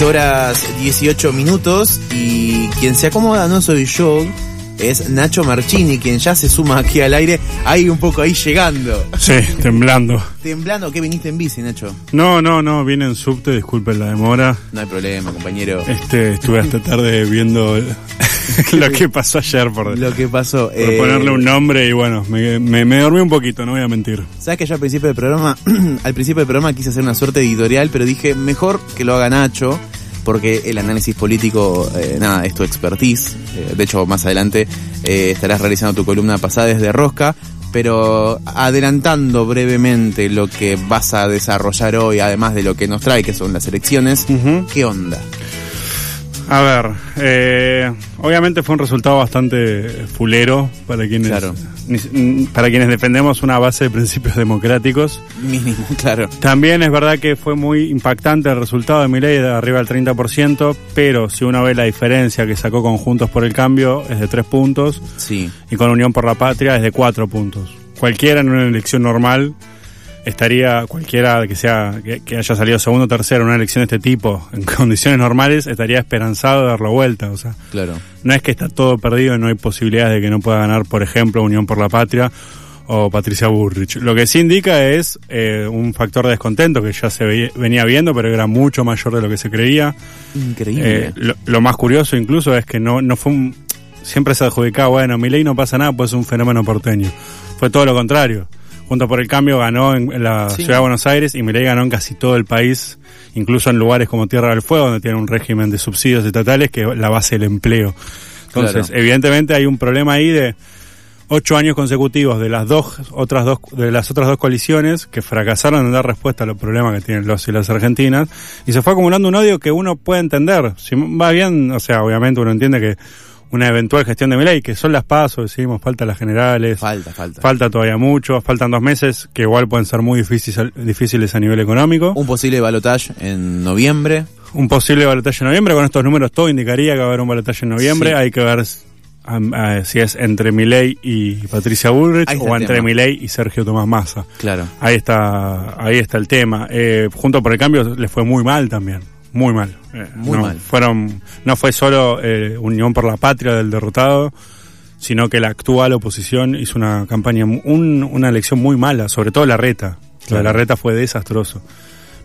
8 horas 18 minutos y quien se acomoda no soy yo, es Nacho Marchini, quien ya se suma aquí al aire, ahí un poco ahí llegando. Sí, temblando. ¿Temblando? ¿Qué viniste en bici, Nacho? No, no, no, vine en subte, disculpen la demora. No hay problema, compañero. Este, estuve hasta tarde viendo lo que pasó ayer por, Lo que pasó. por eh, ponerle un nombre y bueno, me, me, me dormí un poquito, no voy a mentir. Sabes que yo al principio del programa, al principio del programa quise hacer una suerte de editorial, pero dije mejor que lo haga Nacho, porque el análisis político, eh, nada, es tu expertise. Eh, de hecho, más adelante eh, estarás realizando tu columna pasada desde Rosca, pero adelantando brevemente lo que vas a desarrollar hoy, además de lo que nos trae, que son las elecciones. ¿qué onda? A ver, eh, obviamente fue un resultado bastante fulero para quienes, Claro. ni- para quienes defendemos una base de principios democráticos. Mínimo, claro. También es verdad que fue muy impactante el resultado de Milei de arriba del 30%, pero si uno ve la diferencia que sacó con Juntos por el Cambio es de 3 puntos Sí, y con Unión por la Patria es de 4 puntos. Cualquiera en una elección normal estaría, cualquiera que sea que, que haya salido segundo o tercero en una elección de este tipo, en condiciones normales, estaría esperanzado de darlo vuelta. O sea, claro. no es que está todo perdido y no hay posibilidades de que no pueda ganar, por ejemplo, Unión por la Patria o Patricia Burrich. Lo que sí indica es eh, un factor de descontento que ya se veía- venía viendo, pero era mucho mayor de lo que se creía. Increíble. Eh, lo, lo más curioso incluso es que no, no fue un... Siempre se adjudicaba, bueno, mi ley no pasa nada, pues es un fenómeno porteño. Fue todo lo contrario. Junto por el Cambio ganó en, en la Sí. ciudad de Buenos Aires y Milei ganó en casi todo el país, incluso en lugares como Tierra del Fuego, donde tiene un régimen de subsidios estatales que es la base del empleo. Entonces, Claro. evidentemente hay un problema ahí de ocho años consecutivos de las dos otras dos de las otras dos coaliciones que fracasaron en dar respuesta a los problemas que tienen los y las argentinas y se fue acumulando un odio que uno puede entender si va bien o sea obviamente uno entiende que una eventual gestión de Milei que son las pasos decimos falta las generales falta, falta. falta todavía mucho faltan dos meses que igual pueden ser muy difíciles difíciles a nivel económico Un posible balotaje en noviembre. un posible balotaje en noviembre. Con estos números todo indicaría que va a haber un balotaje en noviembre. Sí. Hay que ver si es entre Milei y Patricia Bullrich o entre. Milei y Sergio Tomás Massa. Claro. Ahí está, ahí está el tema. Eh, junto por el cambio le fue muy mal también. Muy mal. Eh, Muy no, mal. Fueron, no fue solo eh, Unión por la Patria del derrotado, sino que la actual oposición hizo una campaña, un- una elección muy mala, sobre todo la reta. La de la reta fue desastroso.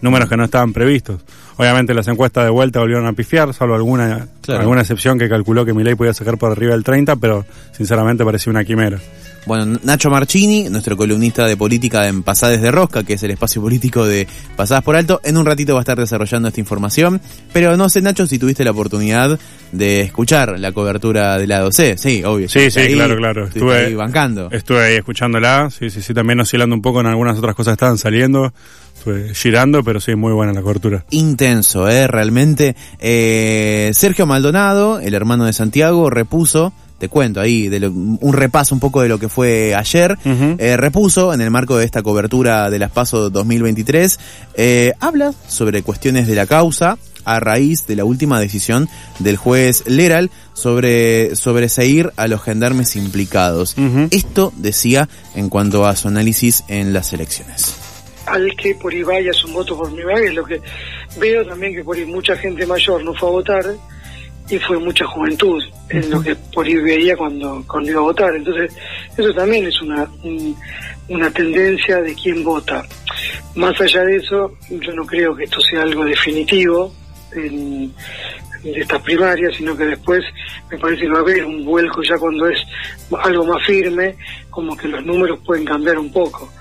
Números que no estaban previstos. Obviamente las encuestas de vuelta volvieron a pifiar, salvo alguna, Claro. alguna excepción que calculó que Milei podía sacar por arriba del 30, pero sinceramente parecía una quimera. Bueno, Nacho Marchini, nuestro columnista de política en Pasadas de Rosca, que es el espacio político de Pasadas por Alto, en un ratito va a estar desarrollando esta información. Pero no sé, Nacho, si tuviste la oportunidad de escuchar la cobertura del lado C. Sí, obvio. Sí, sí, claro, claro. Estuve- ahí bancando. Estuve ahí escuchándola, sí, sí, sí, también oscilando un poco en algunas otras cosas que estaban saliendo. Estuve girando, pero sí, muy buena la cobertura. Intenso, ¿eh? Realmente. Eh, Sergio Maldonado, el hermano de Santiago, repuso, te cuento ahí, de lo- un repaso un poco de lo que fue ayer. Eh, repuso en el marco de esta cobertura de las PASO 2023, eh, habla sobre cuestiones de la causa a raíz de la última decisión del juez Leral sobre sobreseír a los gendarmes implicados. Esto decía en cuanto a su análisis en las elecciones. al que por ahí vaya es un voto por primera vez. Lo que veo también que por ahí mucha gente mayor no fue a votar y fue mucha juventud en lo que por ahí veía cuando, cuando iba a votar. Entonces, eso también es una, un- una tendencia de quién vota. Más allá de eso, yo no creo que esto sea algo definitivo en, de estas primarias, sino que después me parece que va a haber un vuelco ya cuando es algo más firme, como que los números pueden cambiar un poco.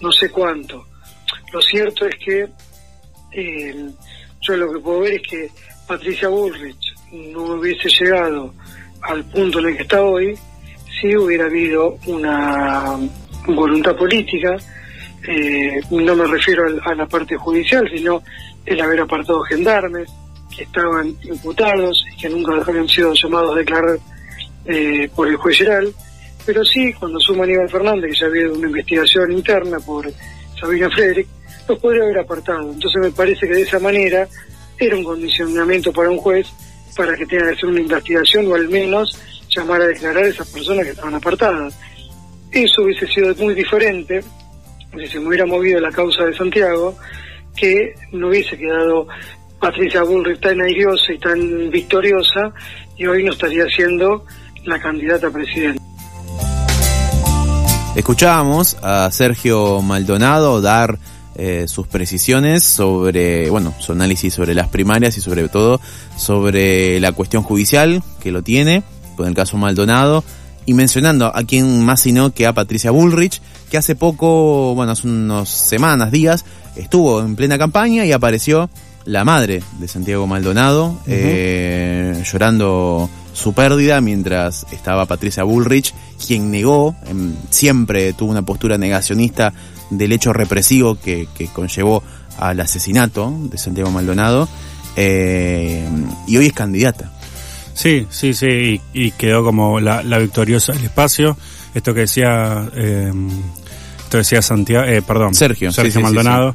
No sé cuánto. Lo cierto es que eh, yo lo que puedo ver es que Patricia Bullrich no hubiese llegado al punto en el que está hoy si hubiera habido una voluntad política. eh, no me refiero a la parte judicial, sino el haber apartado gendarmes que estaban imputados y que nunca habían sido llamados a declarar eh, por el juez Geral, pero sí cuando suma Aníbal Fernández, que ya había una investigación interna por Sabina Frederick, los podría haber apartado. Entonces me parece que de esa manera era un condicionamiento para un juez para que tenga que hacer una investigación o al menos llamar a declarar a esas personas que estaban apartadas. Eso hubiese sido muy diferente si se me hubiera movido la causa de Santiago, que no hubiese quedado Patricia Bullrich tan airiosa y tan victoriosa y hoy no estaría siendo la candidata a presidente. Escuchábamos a Sergio Maldonado dar eh, sus precisiones sobre, bueno, su análisis sobre las primarias y sobre todo sobre la cuestión judicial que lo tiene, con el caso Maldonado, y mencionando a quien más sino que a Patricia Bullrich, que hace poco, bueno, hace unos semanas, días, estuvo en plena campaña y apareció la madre de Santiago Maldonado, eh, llorando su pérdida mientras estaba Patricia Bullrich, quien negó, em, siempre tuvo una postura negacionista del hecho represivo que, que conllevó al asesinato de Santiago Maldonado, eh, y hoy es candidata. Sí, sí, sí, y, quedó como la, victoriosa del espacio. Esto que decía, eh, esto decía Santiago, eh, perdón, Sergio, Sergio Maldonado.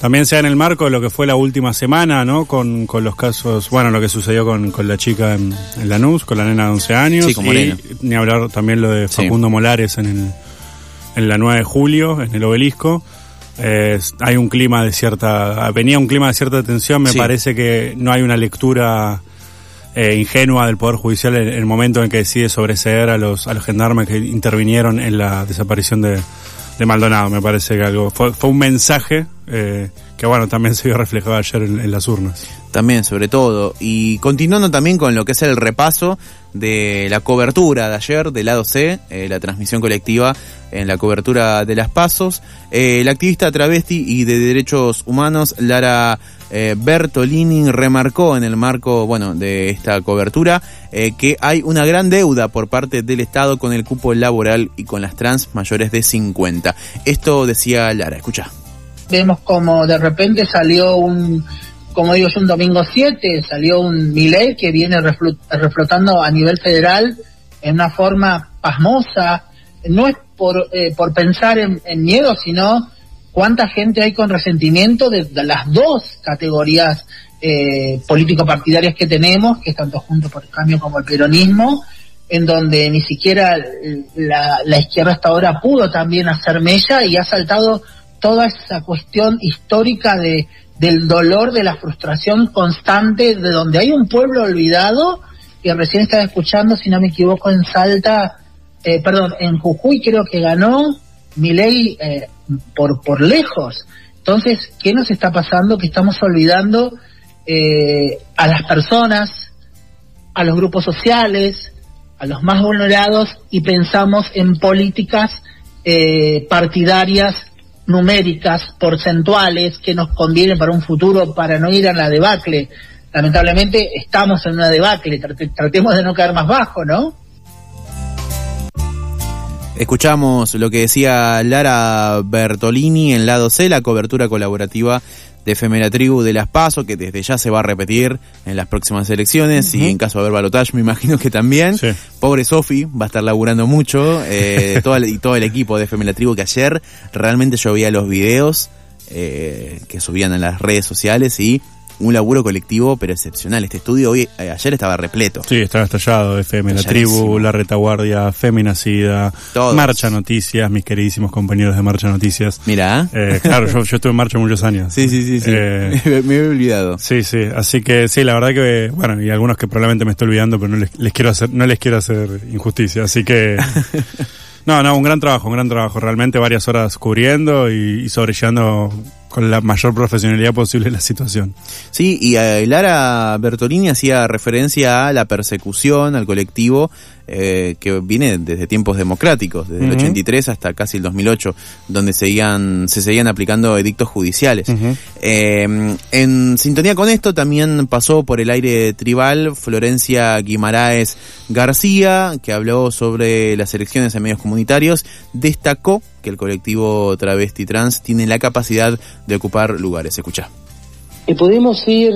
También sea en el marco de lo que fue la última semana, ¿no? Con, con los casos, bueno, lo que sucedió con, con la chica en, en, Lanús, con la nena de 11 años. Sí, y ni hablar también lo de Facundo Molares en, el, en la 9 de julio, en el obelisco. Eh, hay un clima de cierta, venía un clima de cierta tensión, me parece que no hay una lectura eh, ingenua del Poder Judicial en, el momento en que decide sobreseer a los, a los gendarmes que intervinieron en la desaparición de, de Maldonado. Me parece que algo fue, fue un mensaje eh, que bueno, también se vio reflejado ayer en, las urnas. También, sobre todo. Y continuando también con lo que es el repaso de la cobertura de ayer del lado C, eh, la transmisión colectiva en la cobertura de las pasos, eh, la activista travesti y de derechos humanos Lara eh, Bertolini remarcó en el marco, bueno, de esta cobertura que hay una gran deuda por parte del Estado con el cupo laboral y con las trans mayores de 50. Esto decía Lara, escucha vemos como de repente salió un, como digo, es un domingo 7, salió un Miley que viene reflotando a nivel federal en una forma pasmosa, no es por, eh, por pensar en, miedo, sino cuánta gente hay con resentimiento de, las dos categorías eh, político-partidarias que tenemos, que es tanto Juntos por el Cambio como el peronismo, en donde ni siquiera la, la izquierda hasta ahora pudo también hacer mella y ha saltado toda esa cuestión histórica de, del dolor, de la frustración constante, de donde hay un pueblo olvidado, que recién estaba escuchando, si no me equivoco, en Salta, eh, perdón, en Jujuy creo que ganó Milei eh, por, por lejos. Entonces, ¿qué nos está pasando? Que estamos olvidando eh, a las personas, a los grupos sociales, a los más vulnerados y pensamos en políticas eh, partidarias numéricas, porcentuales, que nos convienen para un futuro para no ir a la debacle. Lamentablemente estamos en una debacle, tratemos de no caer más bajo, ¿no? Escuchamos lo que decía Lara Bertolini en lado C, la cobertura colaborativa de Efemera Tribu de Las Paso, que desde ya se va a repetir en las próximas elecciones y en caso de haber balotage me imagino que también. Pobre Sofi, va a estar laburando mucho, eh, todo el, y todo el equipo de Efemera Tribu que ayer realmente yo veía los videos eh, que subían en las redes sociales y un laburo colectivo pero excepcional. Este estudio hoy eh, ayer estaba repleto. Sí, estaba estallado. FM La Tribu, La Retaguardia, Feminacida, Marcha Noticias, mis queridísimos compañeros de Marcha Noticias. Mira. Eh, claro, yo, yo, estuve en Marcha muchos años. Sí, sí, sí. sí. Eh, me, he olvidado. Sí, sí. Así que sí, la verdad que, bueno, y algunos que probablemente me estoy olvidando, pero no les, les quiero hacer, no les quiero hacer injusticia. Así que... No, no, un gran trabajo, un gran trabajo. Realmente varias horas cubriendo y, y sobrellevando con la mayor profesionalidad posible la situación. Sí, y eh, Lara Bertolini hacía referencia a la persecución al colectivo eh, que viene desde tiempos democráticos, desde el 83 hasta casi el 2008, donde seguían, se seguían aplicando edictos judiciales. Eh, en sintonía con esto también pasó por el aire tribal Florencia Guimaraes García, que habló sobre las elecciones en medios comunitarios, destacó que el colectivo travesti trans tiene la capacidad de ocupar lugares. Escucha. Y pudimos ir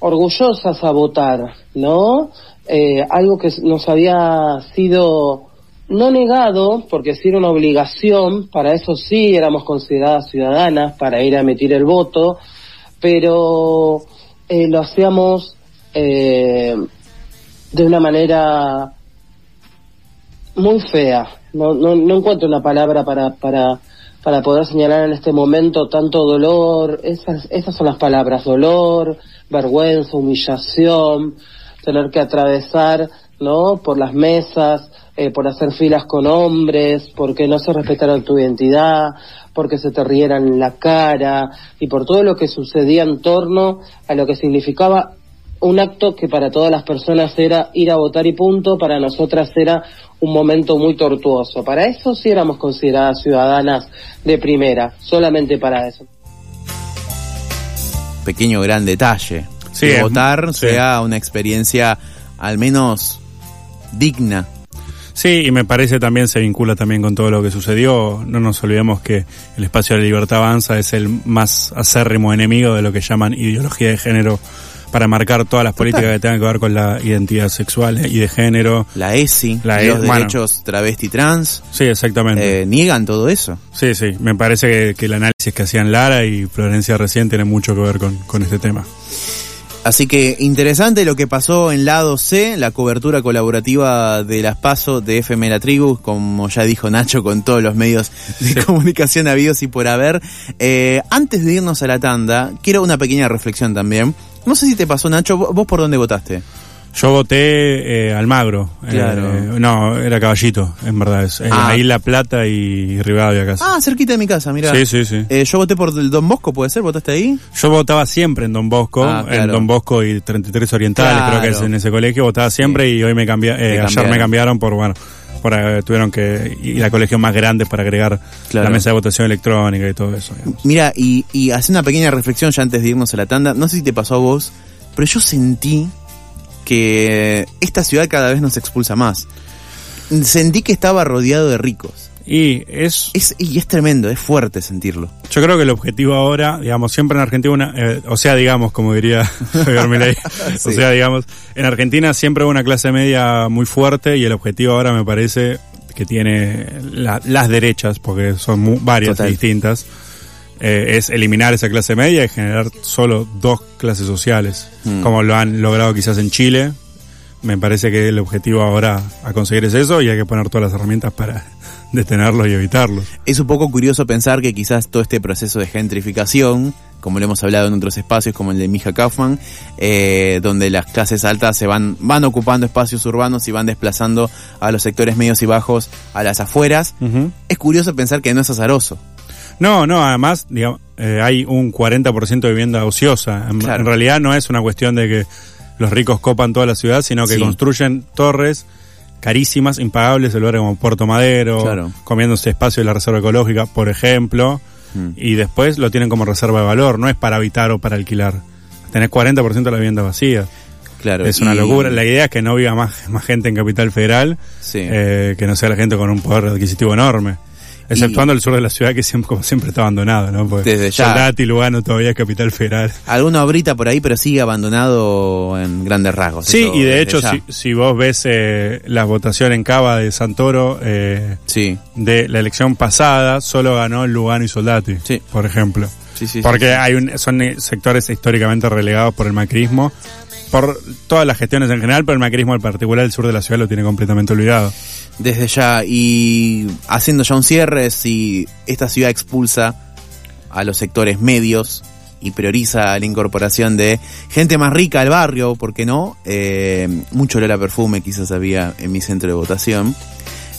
orgullosas a votar, ¿no? Eh, algo que nos había sido no negado, porque sí era una obligación, para eso sí éramos consideradas ciudadanas, para ir a emitir el voto, pero eh, lo hacíamos eh, de una manera muy fea. No, no, no encuentro una palabra para, para, para poder señalar en este momento tanto dolor, esas, esas son las palabras, dolor, vergüenza, humillación, tener que atravesar, ¿no? Por las mesas, eh, por hacer filas con hombres, porque no se respetaron tu identidad, porque se te rieran la cara y por todo lo que sucedía en torno a lo que significaba un acto que para todas las personas era ir a votar y punto, para nosotras era un momento muy tortuoso. Para eso sí éramos consideradas ciudadanas de primera, solamente para eso. Pequeño gran detalle. Sí, que votar sí. sea una experiencia al menos digna. Sí, y me parece también se vincula también con todo lo que sucedió. No nos olvidemos que el espacio de la libertad avanza es el más acérrimo enemigo de lo que llaman ideología de género para marcar todas las políticas que tengan que ver con la identidad sexual y de género. La ESI, La los E- bueno. derechos travesti trans, Sí, exactamente. eh, niegan todo eso. Sí, sí, me parece que, que el análisis que hacían Lara y Florencia recién tiene mucho que ver con, con este tema. Así que interesante lo que pasó en lado C, la cobertura colaborativa de las PASO de FM La Tribu, como ya dijo Nacho, con todos los medios de comunicación habidos y por haber. Eh, antes de irnos a la tanda, quiero una pequeña reflexión también. No sé si te pasó, Nacho, ¿vos vos por dónde votaste? Yo voté eh, Almagro. Claro. Eh, no, era Caballito, en verdad. Es, eh, Ah. ahí La Plata y Rivadavia casi. Ah, cerquita de mi casa, mira. sí, sí, sí. Eh, yo voté por el Don Bosco, ¿puede ser? ¿Votaste ahí? Yo votaba siempre en Don Bosco, Ah, claro. en Don Bosco y 33 Orientales, Claro. creo que es en ese colegio, votaba siempre y hoy me cambié, eh, Te ayer me cambiaron por, bueno, eh, tuvieron que ir a colegios más grandes para agregar Claro. la mesa de votación electrónica y todo eso. digamos. Mira, y, y hace una pequeña reflexión ya antes de irnos a la tanda. No sé si te pasó a vos, pero yo sentí que esta ciudad cada vez nos expulsa más. Sentí que estaba rodeado de ricos. Y es, Es, y es tremendo, es fuerte sentirlo. yo creo que el objetivo ahora, digamos, siempre en Argentina, una, eh, o sea, digamos, como diría Javier Milei, Sí. o sea, digamos, en Argentina siempre hubo una clase media muy fuerte y el objetivo ahora me parece que tiene la- las derechas, porque son mu- varias Total. y distintas, eh, es eliminar esa clase media y generar solo dos clases sociales, Mm. como lo han logrado quizás en Chile. Me parece que el objetivo ahora a conseguir es eso y hay que poner todas las herramientas para detenerlos y evitarlos. Es un poco curioso pensar que quizás todo este proceso de gentrificación, como lo hemos hablado en otros espacios como el de Mija Kaufman, eh, donde las clases altas se van, van ocupando espacios urbanos y van desplazando a los sectores medios y bajos a las afueras, es curioso pensar que no es azaroso. No, no, además, digamos, eh, hay un 40% de vivienda ociosa. En, Claro. en realidad no es una cuestión de que los ricos copan toda la ciudad, sino que Sí. construyen torres carísimas, impagables, en lugares como Puerto Madero, Claro. comiéndose espacio de la reserva ecológica, por ejemplo, Mm. y después lo tienen como reserva de valor, no es para habitar o para alquilar. Tenés 40% de la vivienda vacía. Claro. es una y- locura. La idea es que no viva más, más gente en Capital Federal, Sí. eh, que no sea la gente con un poder adquisitivo enorme. Exceptuando el sur de la ciudad que siempre, como siempre está abandonado, ¿no? Porque Desde ya. Soldati, Lugano todavía es capital federal. Alguna obrita por ahí, pero sigue abandonado en grandes rasgos. Sí, eso y de hecho, si, si vos ves eh, la votación en Cava de Santoro eh, Sí, de la elección pasada, solo ganó Lugano y Soldati, Sí. por ejemplo. Sí, sí. Porque sí. hay un, son eh, sectores históricamente relegados por el macrismo, por todas las gestiones en general, pero el macrismo en particular, el sur de la ciudad lo tiene completamente olvidado. Desde ya, y haciendo ya un cierre, si esta ciudad expulsa a los sectores medios y prioriza la incorporación de gente más rica al barrio, ¿por qué no? Eh, mucho olor a perfume quizás había en mi centro de votación.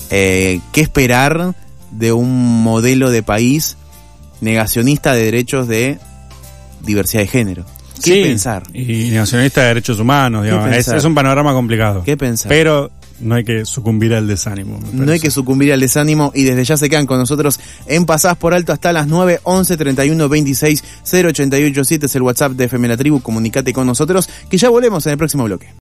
Eh, ¿Qué esperar de un modelo de país negacionista de derechos de diversidad de género? ¿Qué Sí, pensar? Y nacionalista de derechos humanos, digamos. Es, un panorama complicado. ¿Qué pensar? Pero no hay que sucumbir al desánimo. No hay que sucumbir al desánimo y desde ya se quedan con nosotros en Pasás por Alto hasta las 9, 11, 31, 26, 0887 es el WhatsApp de FM La Tribu. Comunicate con nosotros que ya volvemos en el próximo bloque.